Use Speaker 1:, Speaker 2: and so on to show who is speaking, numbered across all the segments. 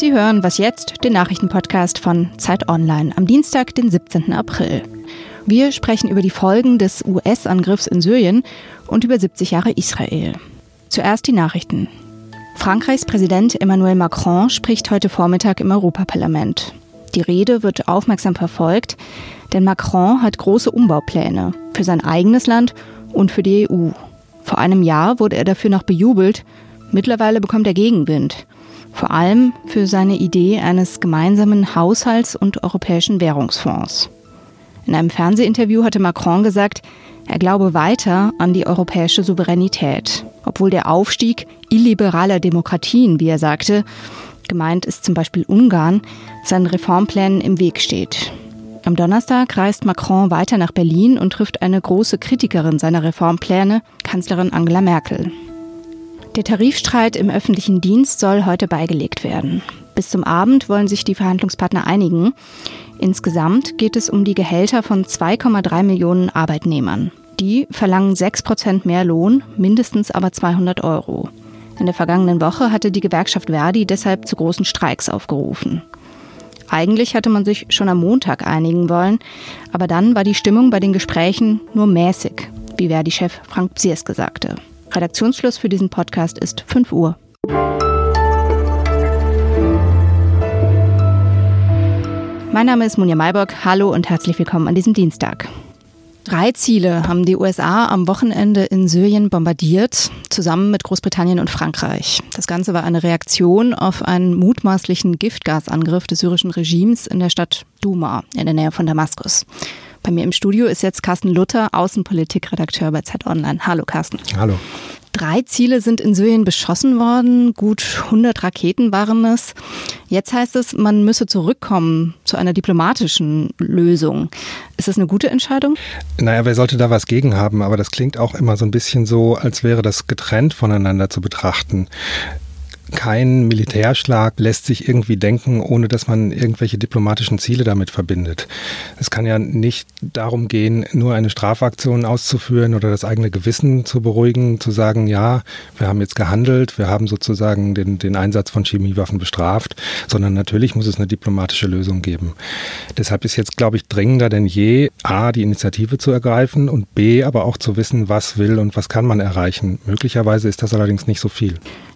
Speaker 1: Sie hören Was jetzt, den Nachrichtenpodcast von Zeit Online am Dienstag, den 17. April. Wir sprechen über die Folgen des US-Angriffs in Syrien und über 70 Jahre Israel. Zuerst die Nachrichten. Frankreichs Präsident Emmanuel Macron spricht heute Vormittag im Europaparlament. Die Rede wird aufmerksam verfolgt, denn Macron hat große Umbaupläne für sein eigenes Land und für die EU. Vor einem Jahr wurde er dafür noch bejubelt, mittlerweile bekommt er Gegenwind vor allem für seine Idee eines gemeinsamen Haushalts und europäischen Währungsfonds. In einem Fernsehinterview hatte Macron gesagt, er glaube weiter an die europäische Souveränität, obwohl der Aufstieg illiberaler Demokratien, wie er sagte, gemeint ist zum Beispiel Ungarn, seinen Reformplänen im Weg steht. Am Donnerstag reist Macron weiter nach Berlin und trifft eine große Kritikerin seiner Reformpläne, Kanzlerin Angela Merkel. Der Tarifstreit im öffentlichen Dienst soll heute beigelegt werden. Bis zum Abend wollen sich die Verhandlungspartner einigen. Insgesamt geht es um die Gehälter von 2,3 Millionen Arbeitnehmern. Die verlangen 6 Prozent mehr Lohn, mindestens aber 200 Euro. In der vergangenen Woche hatte die Gewerkschaft Verdi deshalb zu großen Streiks aufgerufen. Eigentlich hatte man sich schon am Montag einigen wollen, aber dann war die Stimmung bei den Gesprächen nur mäßig, wie Verdi-Chef Frank Bsierske sagte. Redaktionsschluss für diesen Podcast ist 5 Uhr. Mein Name ist Munja Maybock. Hallo und herzlich willkommen an diesem Dienstag. Drei Ziele haben die USA am Wochenende in Syrien bombardiert, zusammen mit Großbritannien und Frankreich. Das Ganze war eine Reaktion auf einen mutmaßlichen Giftgasangriff des syrischen Regimes in der Stadt Duma in der Nähe von Damaskus. Bei mir im Studio ist jetzt Carsten Luther, Außenpolitikredakteur bei Zeit Online. Hallo Carsten.
Speaker 2: Hallo.
Speaker 1: Drei Ziele sind in Syrien beschossen worden, gut 100 Raketen waren es. Jetzt heißt es, man müsse zurückkommen zu einer diplomatischen Lösung. Ist das eine gute Entscheidung?
Speaker 2: Naja, wer sollte da was gegen haben? Aber das klingt auch immer so ein bisschen so, als wäre das getrennt voneinander zu betrachten kein Militärschlag lässt sich irgendwie denken, ohne dass man irgendwelche diplomatischen Ziele damit verbindet. Es kann ja nicht darum gehen, nur eine Strafaktion auszuführen oder das eigene Gewissen zu beruhigen, zu sagen, ja, wir haben jetzt gehandelt, wir haben sozusagen den, den Einsatz von Chemiewaffen bestraft, sondern natürlich muss es eine diplomatische Lösung geben. Deshalb ist jetzt, glaube ich, dringender denn je, a, die Initiative zu ergreifen und b, aber auch zu wissen, was will und was kann man erreichen. Möglicherweise ist das allerdings nicht so viel.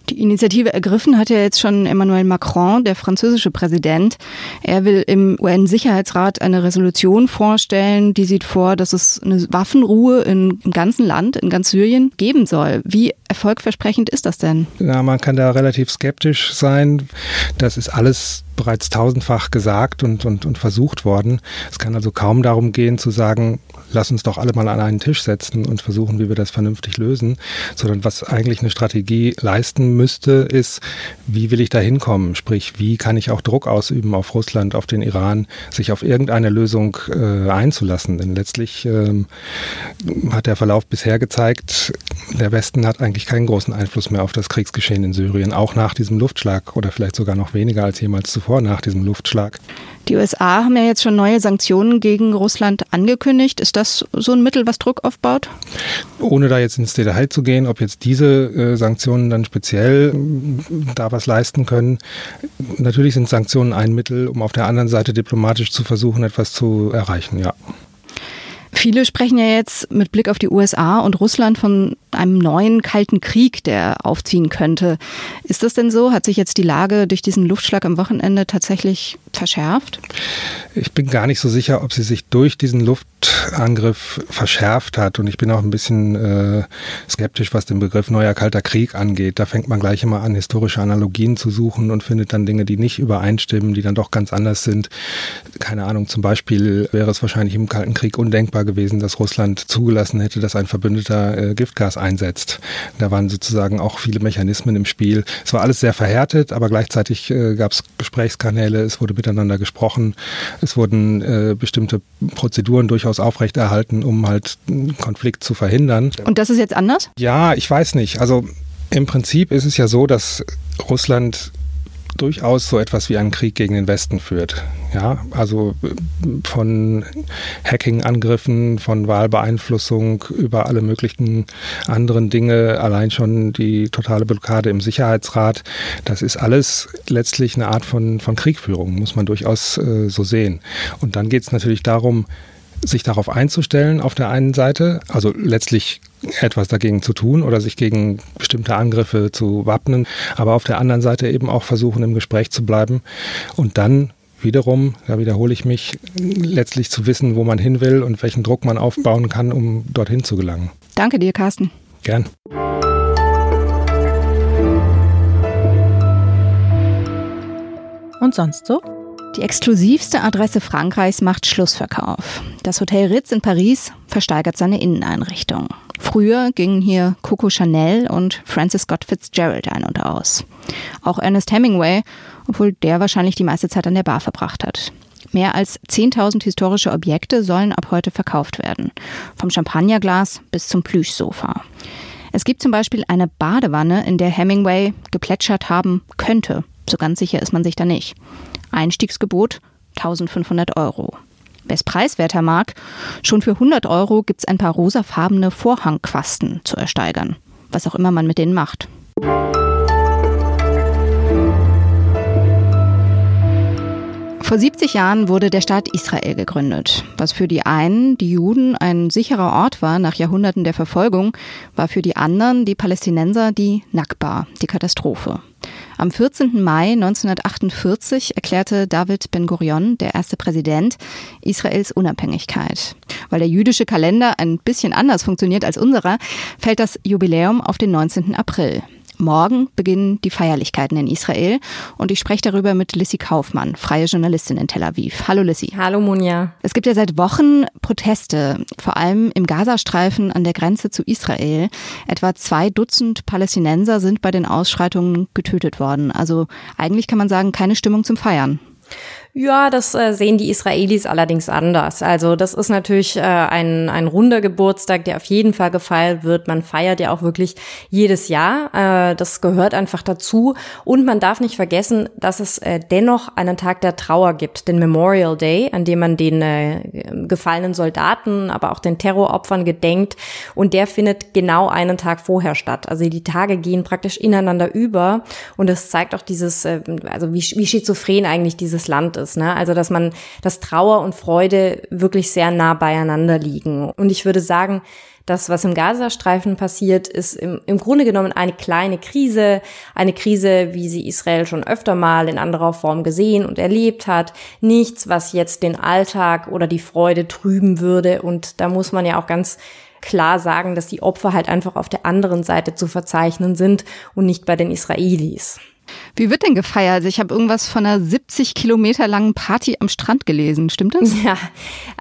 Speaker 1: Die Initiative ergriffen hat ja jetzt schon Emmanuel Macron, der französische Präsident. Er will im UN-Sicherheitsrat eine Resolution vorstellen, die sieht vor, dass es eine Waffenruhe in, im ganzen Land, in ganz Syrien geben soll. Wie erfolgversprechend ist das denn?
Speaker 2: Ja, man kann da relativ skeptisch sein. Das ist alles bereits tausendfach gesagt und, und, und versucht worden. Es kann also kaum darum gehen zu sagen, lass uns doch alle mal an einen Tisch setzen und versuchen, wie wir das vernünftig lösen, sondern was eigentlich eine Strategie leisten müsste, ist, wie will ich da hinkommen? Sprich, wie kann ich auch Druck ausüben auf Russland, auf den Iran, sich auf irgendeine Lösung äh, einzulassen? Denn letztlich ähm, hat der Verlauf bisher gezeigt, der Westen hat eigentlich keinen großen Einfluss mehr auf das Kriegsgeschehen in Syrien, auch nach diesem Luftschlag oder vielleicht sogar noch weniger als jemals zuvor nach diesem Luftschlag.
Speaker 1: Die USA haben ja jetzt schon neue Sanktionen gegen Russland angekündigt. Ist das so ein Mittel, was Druck aufbaut?
Speaker 2: Ohne da jetzt ins Detail zu gehen, ob jetzt diese äh, Sanktionen dann speziell äh, da was leisten können. Natürlich sind Sanktionen ein Mittel, um auf der anderen Seite diplomatisch zu versuchen, etwas zu erreichen, ja.
Speaker 1: Viele sprechen ja jetzt mit Blick auf die USA und Russland von einem neuen kalten Krieg, der aufziehen könnte. Ist das denn so? Hat sich jetzt die Lage durch diesen Luftschlag am Wochenende tatsächlich verschärft?
Speaker 2: Ich bin gar nicht so sicher, ob sie sich durch diesen Luftangriff verschärft hat. Und ich bin auch ein bisschen äh, skeptisch, was den Begriff neuer kalter Krieg angeht. Da fängt man gleich immer an, historische Analogien zu suchen und findet dann Dinge, die nicht übereinstimmen, die dann doch ganz anders sind. Keine Ahnung, zum Beispiel wäre es wahrscheinlich im Kalten Krieg undenkbar gewesen, dass Russland zugelassen hätte, dass ein Verbündeter äh, Giftgas einsetzt. Da waren sozusagen auch viele Mechanismen im Spiel. Es war alles sehr verhärtet, aber gleichzeitig äh, gab es Gesprächskanäle, es wurde miteinander gesprochen, es wurden äh, bestimmte Prozeduren durchaus aufrechterhalten, um halt einen Konflikt zu verhindern.
Speaker 1: Und das ist jetzt anders?
Speaker 2: Ja, ich weiß nicht. Also im Prinzip ist es ja so, dass Russland durchaus so etwas wie einen Krieg gegen den Westen führt. Ja, also äh, von Hacking-Angriffen, von Wahlbeeinflussung über alle möglichen anderen Dinge, allein schon die totale Blockade im Sicherheitsrat, das ist alles letztlich eine Art von, von Kriegführung, muss man durchaus äh, so sehen. Und dann geht es natürlich darum, sich darauf einzustellen auf der einen Seite, also letztlich etwas dagegen zu tun oder sich gegen bestimmte Angriffe zu wappnen, aber auf der anderen Seite eben auch versuchen, im Gespräch zu bleiben und dann wiederum, da wiederhole ich mich, letztlich zu wissen, wo man hin will und welchen Druck man aufbauen kann, um dorthin zu gelangen.
Speaker 1: Danke dir, Carsten.
Speaker 2: Gern.
Speaker 1: Und sonst so? Die exklusivste Adresse Frankreichs macht Schlussverkauf. Das Hotel Ritz in Paris versteigert seine Inneneinrichtung. Früher gingen hier Coco Chanel und Francis Scott Fitzgerald ein und aus. Auch Ernest Hemingway, obwohl der wahrscheinlich die meiste Zeit an der Bar verbracht hat. Mehr als 10.000 historische Objekte sollen ab heute verkauft werden. Vom Champagnerglas bis zum Plüschsofa. Es gibt zum Beispiel eine Badewanne, in der Hemingway geplätschert haben könnte. So ganz sicher ist man sich da nicht. Einstiegsgebot 1500 Euro. Wer es preiswerter mag, schon für 100 Euro gibt es ein paar rosafarbene Vorhangquasten zu ersteigern. Was auch immer man mit denen macht. Vor 70 Jahren wurde der Staat Israel gegründet. Was für die einen, die Juden, ein sicherer Ort war nach Jahrhunderten der Verfolgung, war für die anderen, die Palästinenser, die Nakba, die Katastrophe. Am 14. Mai 1948 erklärte David Ben-Gurion, der erste Präsident, Israels Unabhängigkeit. Weil der jüdische Kalender ein bisschen anders funktioniert als unserer, fällt das Jubiläum auf den 19. April. Morgen beginnen die Feierlichkeiten in Israel und ich spreche darüber mit Lissy Kaufmann, freie Journalistin in Tel Aviv. Hallo Lissy.
Speaker 3: Hallo Munja.
Speaker 1: Es gibt ja seit Wochen Proteste, vor allem im Gazastreifen an der Grenze zu Israel. Etwa zwei Dutzend Palästinenser sind bei den Ausschreitungen getötet worden. Also eigentlich kann man sagen, keine Stimmung zum Feiern.
Speaker 3: Ja, das äh, sehen die Israelis allerdings anders. Also das ist natürlich äh, ein, ein runder Geburtstag, der auf jeden Fall gefeiert wird. Man feiert ja auch wirklich jedes Jahr. Äh, das gehört einfach dazu. Und man darf nicht vergessen, dass es äh, dennoch einen Tag der Trauer gibt, den Memorial Day, an dem man den äh, gefallenen Soldaten, aber auch den Terroropfern gedenkt. Und der findet genau einen Tag vorher statt. Also die Tage gehen praktisch ineinander über. Und es zeigt auch dieses, äh, also wie, wie schizophren eigentlich dieses Land ist ist. Ne? Also dass man, dass Trauer und Freude wirklich sehr nah beieinander liegen. Und ich würde sagen, das, was im Gazastreifen passiert, ist im, im Grunde genommen eine kleine Krise, eine Krise, wie sie Israel schon öfter mal in anderer Form gesehen und erlebt hat. Nichts, was jetzt den Alltag oder die Freude trüben würde. Und da muss man ja auch ganz klar sagen, dass die Opfer halt einfach auf der anderen Seite zu verzeichnen sind und nicht bei den Israelis.
Speaker 1: Wie wird denn gefeiert? Ich habe irgendwas von einer 70 Kilometer langen Party am Strand gelesen. Stimmt das?
Speaker 3: Ja,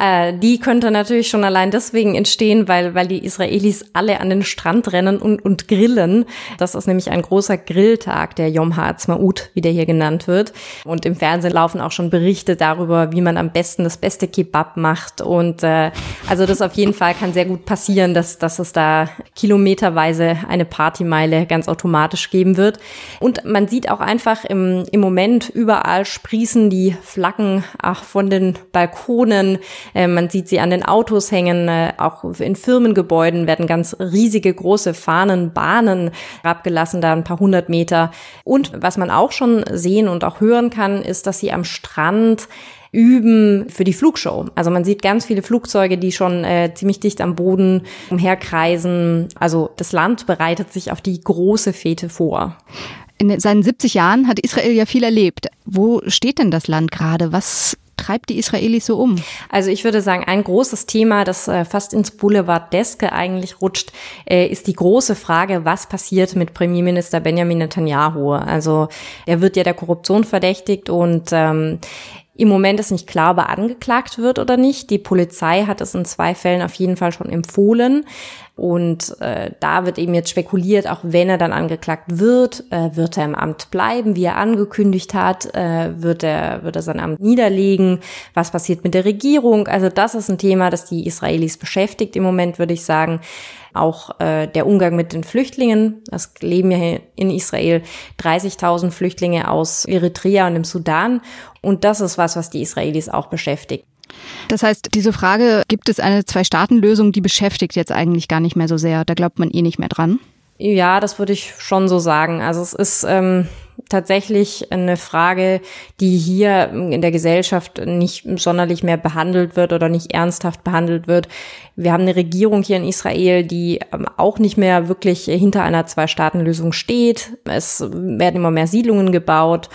Speaker 3: äh, die könnte natürlich schon allein deswegen entstehen, weil, weil die Israelis alle an den Strand rennen und, und grillen. Das ist nämlich ein großer Grilltag, der Yom Ha'atzmaut, wie der hier genannt wird. Und im Fernsehen laufen auch schon Berichte darüber, wie man am besten das beste Kebab macht. Und äh, also das auf jeden Fall kann sehr gut passieren, dass, dass es da kilometerweise eine Partymeile ganz automatisch geben wird. Und man sieht auch einfach im, im Moment überall sprießen die Flaggen ach, von den Balkonen. Äh, man sieht sie an den Autos hängen. Äh, auch in Firmengebäuden werden ganz riesige große Fahnen, Bahnen abgelassen, da ein paar hundert Meter. Und was man auch schon sehen und auch hören kann, ist, dass sie am Strand üben für die Flugshow. Also man sieht ganz viele Flugzeuge, die schon äh, ziemlich dicht am Boden umherkreisen. Also das Land bereitet sich auf die große Fete vor.
Speaker 1: In seinen 70 Jahren hat Israel ja viel erlebt. Wo steht denn das Land gerade? Was treibt die Israelis so um?
Speaker 3: Also ich würde sagen, ein großes Thema, das äh, fast ins Boulevardeske eigentlich rutscht, äh, ist die große Frage, was passiert mit Premierminister Benjamin Netanyahu? Also er wird ja der Korruption verdächtigt und ähm, im Moment ist nicht klar, ob er angeklagt wird oder nicht. Die Polizei hat es in zwei Fällen auf jeden Fall schon empfohlen. Und äh, da wird eben jetzt spekuliert, auch wenn er dann angeklagt wird, äh, wird er im Amt bleiben, wie er angekündigt hat, äh, wird er wird er sein Amt niederlegen, was passiert mit der Regierung? Also das ist ein Thema, das die Israelis beschäftigt im Moment, würde ich sagen. Auch äh, der Umgang mit den Flüchtlingen. Es leben ja in Israel 30.000 Flüchtlinge aus Eritrea und dem Sudan. Und das ist was, was die Israelis auch beschäftigt.
Speaker 1: Das heißt, diese Frage, gibt es eine Zwei-Staaten-Lösung, die beschäftigt jetzt eigentlich gar nicht mehr so sehr. Da glaubt man eh nicht mehr dran.
Speaker 3: Ja, das würde ich schon so sagen. Also es ist ähm, tatsächlich eine Frage, die hier in der Gesellschaft nicht sonderlich mehr behandelt wird oder nicht ernsthaft behandelt wird. Wir haben eine Regierung hier in Israel, die ähm, auch nicht mehr wirklich hinter einer Zwei-Staaten-Lösung steht. Es werden immer mehr Siedlungen gebaut.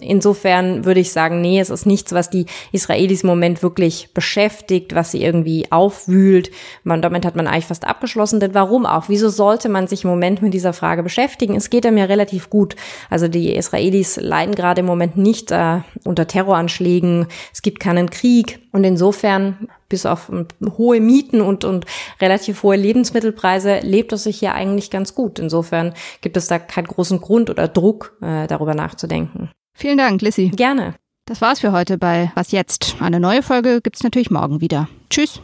Speaker 3: Insofern würde ich sagen, nee, es ist nichts, was die Israelis im Moment wirklich beschäftigt, was sie irgendwie aufwühlt. Man, damit hat man eigentlich fast abgeschlossen. Denn warum auch? Wieso sollte man sich im Moment mit dieser Frage beschäftigen? Es geht einem ja relativ gut. Also die Israelis leiden gerade im Moment nicht äh, unter Terroranschlägen. Es gibt keinen Krieg. Und insofern, bis auf hohe Mieten und, und relativ hohe Lebensmittelpreise, lebt es sich hier eigentlich ganz gut. Insofern gibt es da keinen großen Grund oder Druck, äh, darüber nachzudenken.
Speaker 1: Vielen Dank, Lissy.
Speaker 3: Gerne.
Speaker 1: Das war's für heute bei Was jetzt? Eine neue Folge gibt's natürlich morgen wieder. Tschüss.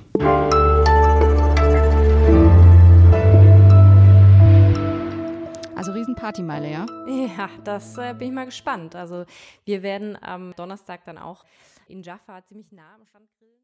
Speaker 1: Also Riesenpartymeile, ja?
Speaker 3: Ja, das äh, bin ich mal gespannt. Also wir werden am Donnerstag dann auch in Jaffa ziemlich nah am grillen.